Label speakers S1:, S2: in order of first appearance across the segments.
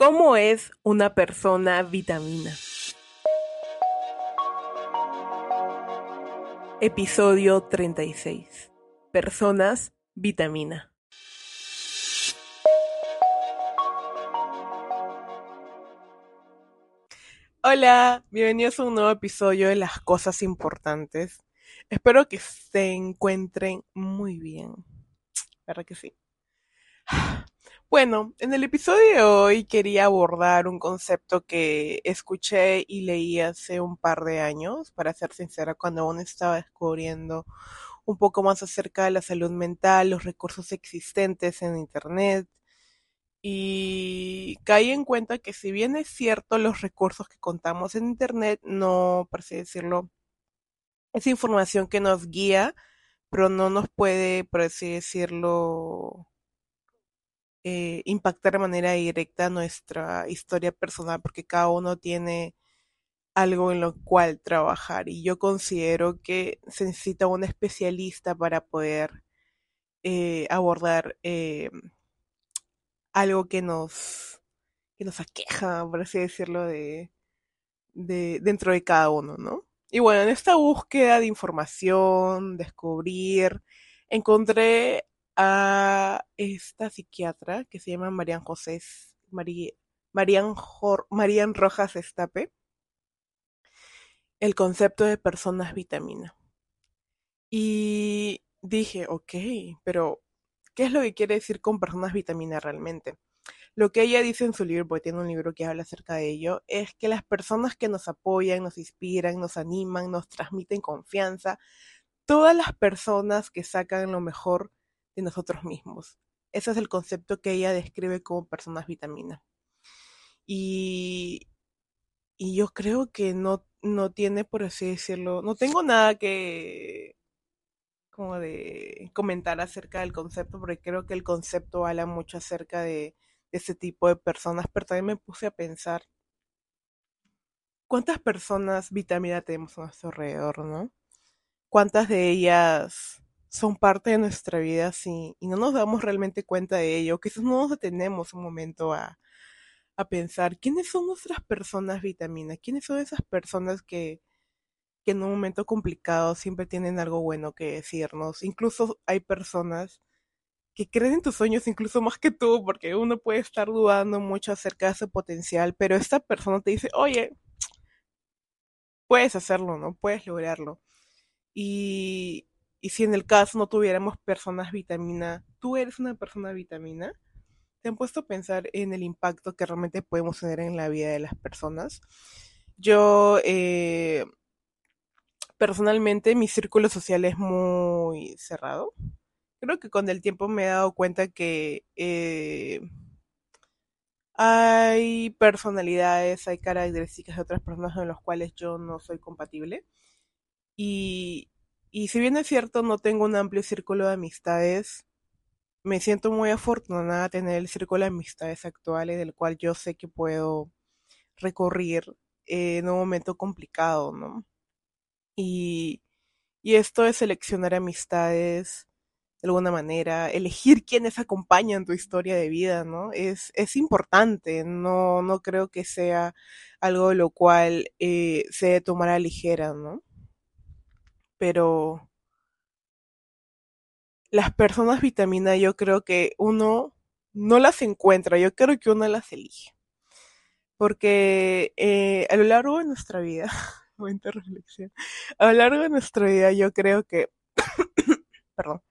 S1: ¿Cómo es una persona vitamina? Episodio 36. Personas vitamina. Hola, bienvenidos a un nuevo episodio de Las Cosas Importantes. Espero que se encuentren muy bien. ¿Verdad que sí? Bueno, en el episodio de hoy quería abordar un concepto que escuché y leí hace un par de años, para ser sincera, cuando aún estaba descubriendo un poco más acerca de la salud mental, los recursos existentes en Internet, y caí en cuenta que si bien es cierto los recursos que contamos en Internet, no, por así decirlo, es información que nos guía, pero no nos puede, por así decirlo, eh, impactar de manera directa nuestra historia personal porque cada uno tiene algo en lo cual trabajar y yo considero que se necesita un especialista para poder eh, abordar eh, algo que nos que nos aqueja, por así decirlo, de, de dentro de cada uno, ¿no? Y bueno, en esta búsqueda de información, descubrir, encontré a esta psiquiatra que se llama Marian José, Marian, Marian Rojas Estape, el concepto de personas vitamina. Y dije, ok, pero ¿qué es lo que quiere decir con personas vitamina realmente? Lo que ella dice en su libro, porque tiene un libro que habla acerca de ello, es que las personas que nos apoyan, nos inspiran, nos animan, nos transmiten confianza, todas las personas que sacan lo mejor nosotros mismos. Ese es el concepto que ella describe como personas vitamina. Y, y yo creo que no, no tiene, por así decirlo, no tengo nada que como de comentar acerca del concepto, porque creo que el concepto habla mucho acerca de, de ese tipo de personas, pero también me puse a pensar cuántas personas vitamina tenemos a nuestro alrededor, ¿no? ¿Cuántas de ellas son parte de nuestra vida sí, y no nos damos realmente cuenta de ello, que no nos detenemos un momento a, a pensar quiénes son nuestras personas vitamina, quiénes son esas personas que, que en un momento complicado siempre tienen algo bueno que decirnos. Incluso hay personas que creen en tus sueños incluso más que tú, porque uno puede estar dudando mucho acerca de su potencial, pero esta persona te dice, oye, puedes hacerlo, ¿no? Puedes lograrlo. Y, y si en el caso no tuviéramos personas vitamina, ¿tú eres una persona vitamina? ¿Te han puesto a pensar en el impacto que realmente podemos tener en la vida de las personas? Yo, eh, personalmente, mi círculo social es muy cerrado. Creo que con el tiempo me he dado cuenta que eh, hay personalidades, hay características de otras personas con las cuales yo no soy compatible. Y, y si bien es cierto, no tengo un amplio círculo de amistades, me siento muy afortunada de tener el círculo de amistades actuales del cual yo sé que puedo recurrir en un momento complicado, ¿no? Y, y esto de seleccionar amistades de alguna manera, elegir quiénes acompañan tu historia de vida, ¿no? Es, es importante, no, no creo que sea algo de lo cual eh, se debe tomar a ligera, ¿no? Pero las personas vitamina yo creo que uno no las encuentra, yo creo que uno las elige. Porque eh, a lo largo de nuestra vida, momento reflexión, a lo largo de nuestra vida yo creo que, perdón,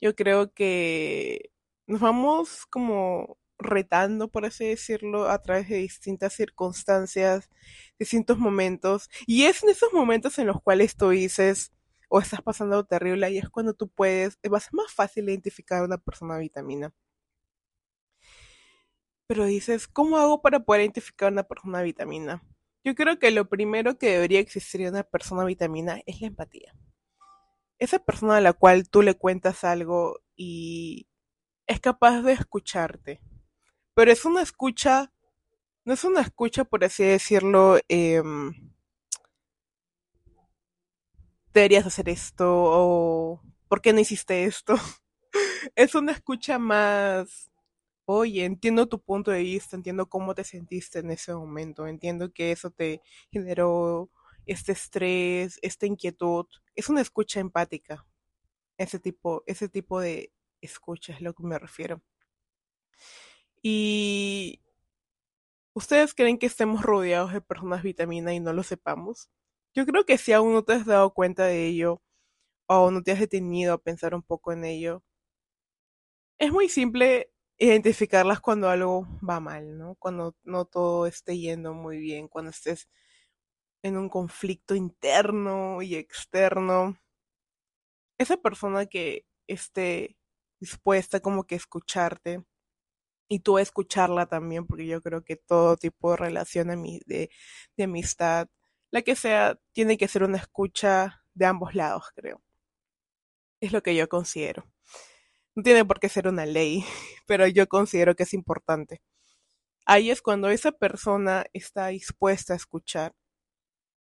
S1: yo creo que nos vamos como retando, por así decirlo, a través de distintas circunstancias, distintos momentos. Y es en esos momentos en los cuales tú dices, o estás pasando terrible, y es cuando tú puedes, va a ser más fácil identificar a una persona vitamina. Pero dices, ¿cómo hago para poder identificar a una persona vitamina? Yo creo que lo primero que debería existir en una persona vitamina es la empatía. Esa persona a la cual tú le cuentas algo y es capaz de escucharte pero es una escucha, no es una escucha, por así decirlo, eh, deberías hacer esto o ¿por qué no hiciste esto? es una escucha más oye, entiendo tu punto de vista, entiendo cómo te sentiste en ese momento, entiendo que eso te generó este estrés, esta inquietud. Es una escucha empática. Ese tipo, ese tipo de escucha es lo que me refiero. Y ¿Ustedes creen que estemos rodeados de personas vitamina y no lo sepamos? Yo creo que si aún no te has dado cuenta de ello, o no te has detenido a pensar un poco en ello, es muy simple identificarlas cuando algo va mal, ¿no? Cuando no todo esté yendo muy bien, cuando estés en un conflicto interno y externo. Esa persona que esté dispuesta como que a escucharte, y tú escucharla también, porque yo creo que todo tipo de relación de, de amistad, la que sea, tiene que ser una escucha de ambos lados, creo. Es lo que yo considero. No tiene por qué ser una ley, pero yo considero que es importante. Ahí es cuando esa persona está dispuesta a escuchar.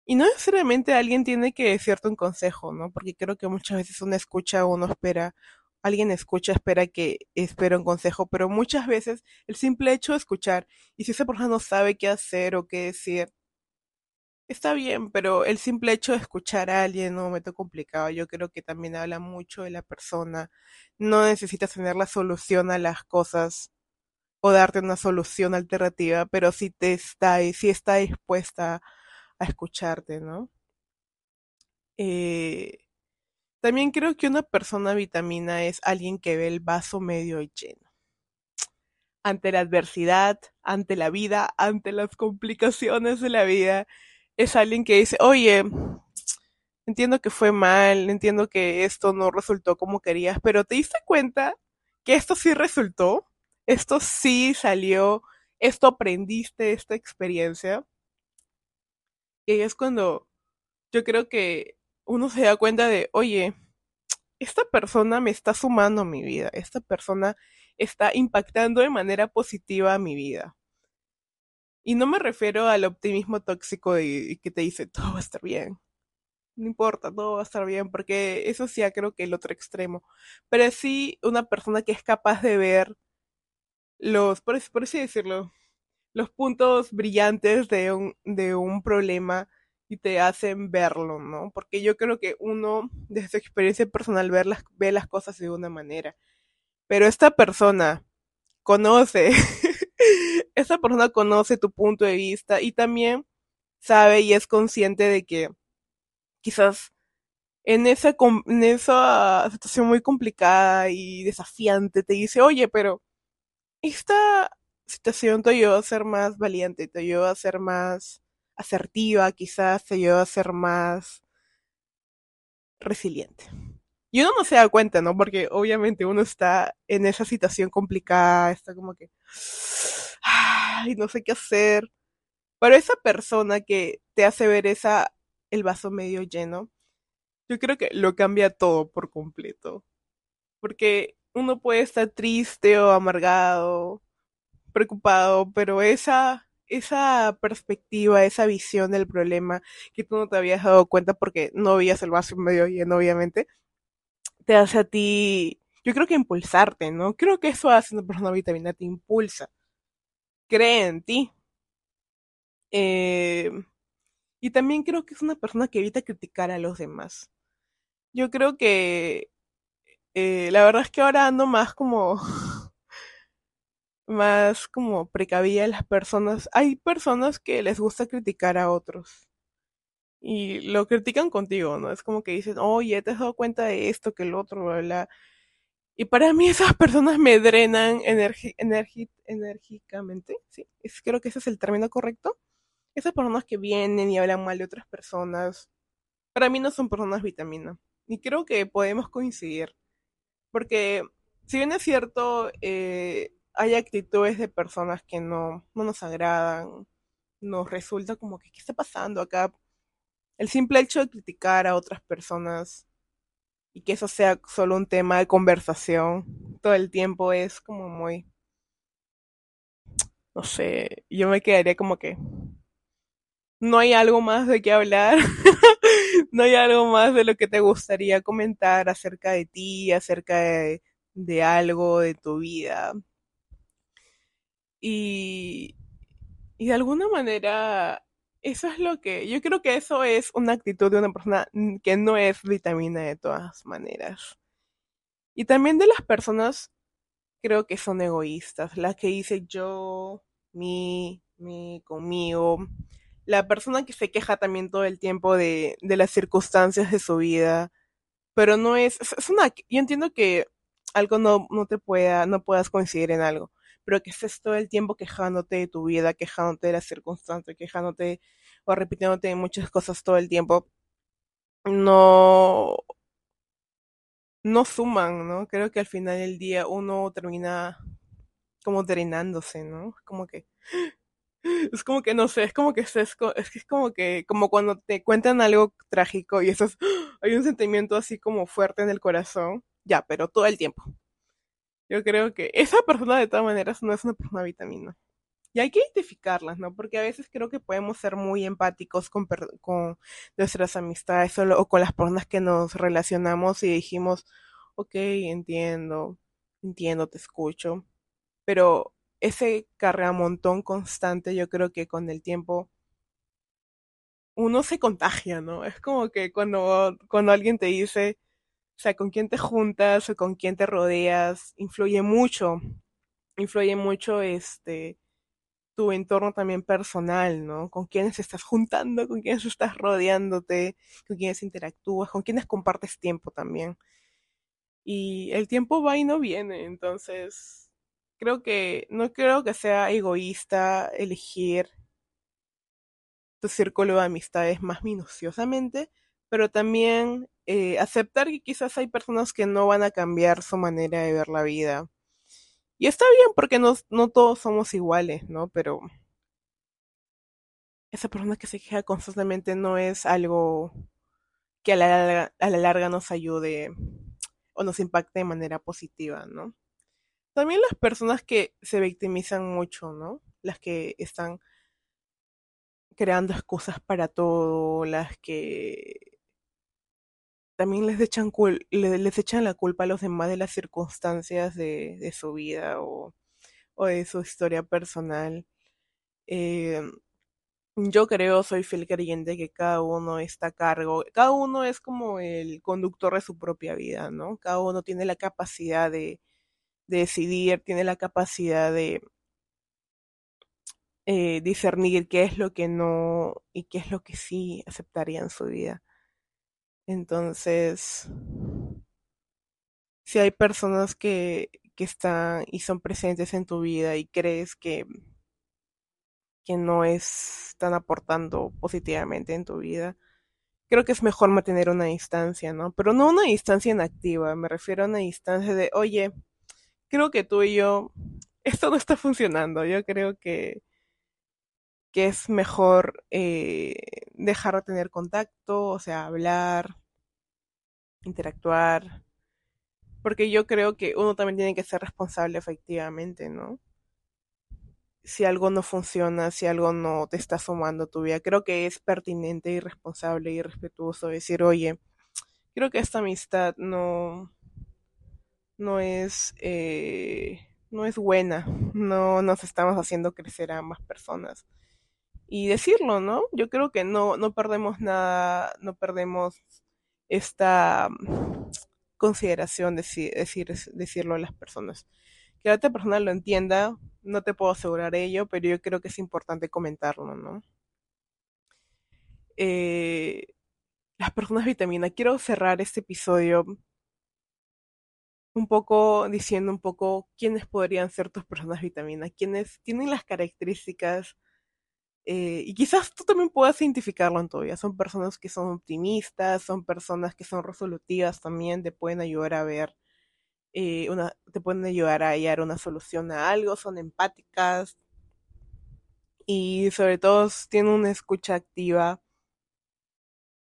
S1: Y no necesariamente alguien tiene que decirte un consejo, ¿no? Porque creo que muchas veces una escucha uno espera alguien escucha, espera que espera un consejo, pero muchas veces el simple hecho de escuchar, y si esa persona no sabe qué hacer o qué decir, está bien, pero el simple hecho de escuchar a alguien en un momento complicado, yo creo que también habla mucho de la persona. No necesitas tener la solución a las cosas o darte una solución alternativa, pero si te está, si está dispuesta a escucharte, ¿no? Eh, también creo que una persona vitamina es alguien que ve el vaso medio lleno. Ante la adversidad, ante la vida, ante las complicaciones de la vida, es alguien que dice, oye, entiendo que fue mal, entiendo que esto no resultó como querías, pero ¿te diste cuenta que esto sí resultó? Esto sí salió, esto aprendiste esta experiencia. Y es cuando yo creo que uno se da cuenta de, oye, esta persona me está sumando a mi vida, esta persona está impactando de manera positiva a mi vida. Y no me refiero al optimismo tóxico de, que te dice, todo va a estar bien. No importa, todo va a estar bien, porque eso sí, creo que el otro extremo. Pero sí una persona que es capaz de ver los, por, así decirlo, los puntos brillantes de un, de un problema y te hacen verlo, ¿no? Porque yo creo que uno, desde su experiencia personal, ver las, ve las cosas de una manera. Pero esta persona conoce, esta persona conoce tu punto de vista y también sabe y es consciente de que quizás en esa, en esa situación muy complicada y desafiante te dice, oye, pero esta situación te ayudó a ser más valiente, te ayudó a ser más asertiva, quizás te ayuda a ser más resiliente. Y uno no se da cuenta, ¿no? Porque obviamente uno está en esa situación complicada, está como que, ay, no sé qué hacer. Pero esa persona que te hace ver esa, el vaso medio lleno, yo creo que lo cambia todo por completo. Porque uno puede estar triste o amargado, preocupado, pero esa esa perspectiva, esa visión del problema que tú no te habías dado cuenta porque no veías el vaso medio lleno, obviamente, te hace a ti, yo creo que impulsarte, ¿no? Creo que eso hace una persona vitamina, te impulsa, cree en ti. Eh, y también creo que es una persona que evita criticar a los demás. Yo creo que eh, la verdad es que ahora ando más como más como precavida las personas. Hay personas que les gusta criticar a otros y lo critican contigo, ¿no? Es como que dicen, oye, te has dado cuenta de esto, que el otro, bla, bla. Y para mí esas personas me drenan enérgicamente, ¿sí? Es, creo que ese es el término correcto. Esas personas que vienen y hablan mal de otras personas, para mí no son personas vitamina. Y creo que podemos coincidir. Porque, si bien es cierto, eh, hay actitudes de personas que no, no nos agradan, nos resulta como que, ¿qué está pasando acá? El simple hecho de criticar a otras personas y que eso sea solo un tema de conversación todo el tiempo es como muy, no sé, yo me quedaría como que no hay algo más de qué hablar, no hay algo más de lo que te gustaría comentar acerca de ti, acerca de, de algo de tu vida Y, y de alguna manera, eso es lo que, yo creo que eso es una actitud de una persona que no es vitamina de todas maneras. Y también de las personas, creo que son egoístas, las que dice yo, mi, mi, conmigo. La persona que se queja también todo el tiempo de, de las circunstancias de su vida, pero no es, es, una, yo entiendo que algo no, no te pueda, no puedas coincidir en algo, pero que estés todo el tiempo quejándote de tu vida, quejándote de las circunstancias, quejándote o repitiéndote muchas cosas todo el tiempo, no, no suman, ¿no? Creo que al final del día uno termina como drenándose, ¿no? Como que, es como que no sé, es como que es, es, es como que, como cuando te cuentan algo trágico y eso es, hay un sentimiento así como fuerte en el corazón, ya, pero todo el tiempo. Yo creo que esa persona de todas maneras no es una persona vitamina. Y hay que identificarlas, ¿no? Porque a veces creo que podemos ser muy empáticos con, con nuestras amistades o, o, con las personas que nos relacionamos y dijimos, ok, entiendo, entiendo, te escucho. Pero ese cargamontón constante, yo creo que con el tiempo uno se contagia, ¿no? Es como que cuando, cuando alguien te dice, o sea, con quién te juntas o con quién te rodeas, influye mucho, influye mucho este tu entorno también personal, ¿no? Con quiénes estás juntando, con quiénes estás rodeándote, con quiénes interactúas, con quiénes compartes tiempo también. Y el tiempo va y no viene, entonces creo que no creo que sea egoísta elegir tu círculo de amistades más minuciosamente, pero también eh, aceptar que quizás hay personas que no van a cambiar su manera de ver la vida. Y está bien porque no, no todos somos iguales, ¿no? Pero esa persona que se queja constantemente no es algo que a la a la larga nos ayude o nos impacte de manera positiva, ¿no? También las personas que se victimizan mucho, ¿no? Las que están creando excusas para todo, las que también les echan, les echan la culpa a los demás de las circunstancias de, su vida o, de su historia personal. Eh, yo creo, soy fiel creyente que cada uno está a cargo, cada uno es como el conductor de su propia vida, ¿no? Cada uno tiene la capacidad de, de decidir, tiene la capacidad de eh, discernir qué es lo que no y qué es lo que sí aceptaría en su vida. Entonces, si hay personas que, que están y son presentes en tu vida y crees que, que no están aportando positivamente en tu vida, creo que es mejor mantener una distancia, ¿no? Pero no una distancia inactiva, me refiero a una distancia de, oye, creo que tú y yo, esto no está funcionando, yo creo que, que es mejor eh, dejar de tener contacto, o sea, hablar, interactuar, porque yo creo que uno también tiene que ser responsable efectivamente, ¿no? Si algo no funciona, si algo no te está sumando tu vida, creo que es pertinente y responsable y respetuoso decir, oye, creo que esta amistad no, no es, eh, no es buena, no nos estamos haciendo crecer a ambas personas. Y decirlo, ¿no? Yo creo que no, no perdemos nada, no perdemos esta consideración de decir, decirlo a las personas. Que la otra persona lo entienda, no te puedo asegurar ello, pero yo creo que es importante comentarlo, ¿no? Eh, las personas vitamina. Quiero cerrar este episodio un poco diciendo un poco quiénes podrían ser tus personas vitamina, quiénes tienen las características eh, y quizás tú también puedas identificarlo en tu vida. Son personas que son optimistas, son personas que son resolutivas también, te pueden ayudar a ver eh, una, te pueden ayudar a hallar una solución a algo, son empáticas y sobre todo tienen una escucha activa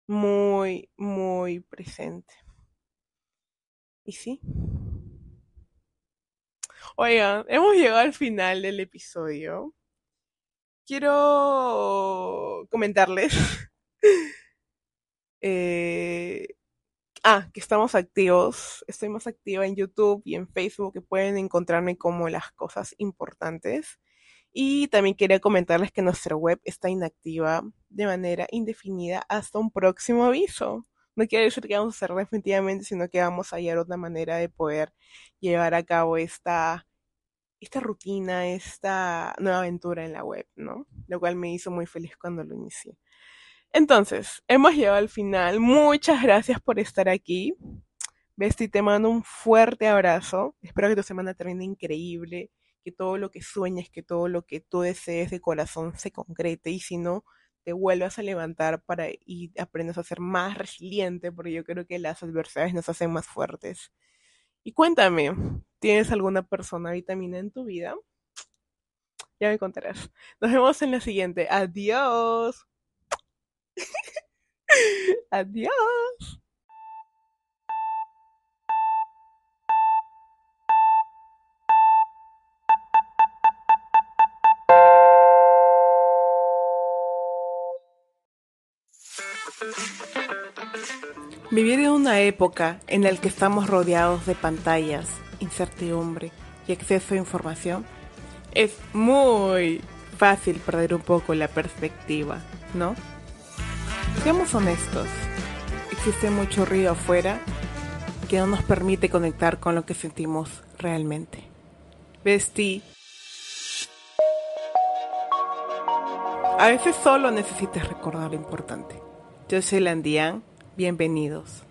S1: muy, muy presente. Y sí. Oigan, hemos llegado al final del episodio. Quiero comentarles eh, ah, que estamos activos. Estoy más activa en YouTube y en Facebook, que pueden encontrarme como las cosas importantes. Y también quería comentarles que nuestra web está inactiva de manera indefinida hasta un próximo aviso. No quiere decir que vamos a hacer definitivamente, sino que vamos a hallar otra manera de poder llevar a cabo esta, esta rutina, esta nueva aventura en la web, ¿no? Lo cual me hizo muy feliz cuando lo inicié. Entonces, hemos llegado al final. Muchas gracias por estar aquí. Besti, te mando un fuerte abrazo. Espero que tu semana termine increíble, que todo lo que sueñes, que todo lo que tú desees de corazón se concrete y si no, te vuelvas a levantar para y aprendas a ser más resiliente, porque yo creo que las adversidades nos hacen más fuertes. Y cuéntame, ¿tienes alguna persona vitamina en tu vida? Ya me contarás. Nos vemos en la siguiente. Adiós. Adiós. Vivir en una época en la que estamos rodeados de pantallas, incertidumbre y exceso de información es muy fácil perder un poco la perspectiva, ¿no? Seamos honestos, existe mucho ruido afuera que no nos permite conectar con lo que sentimos realmente. Vestí. A veces solo necesitas recordar lo importante. Yo soy Landian, bienvenidos.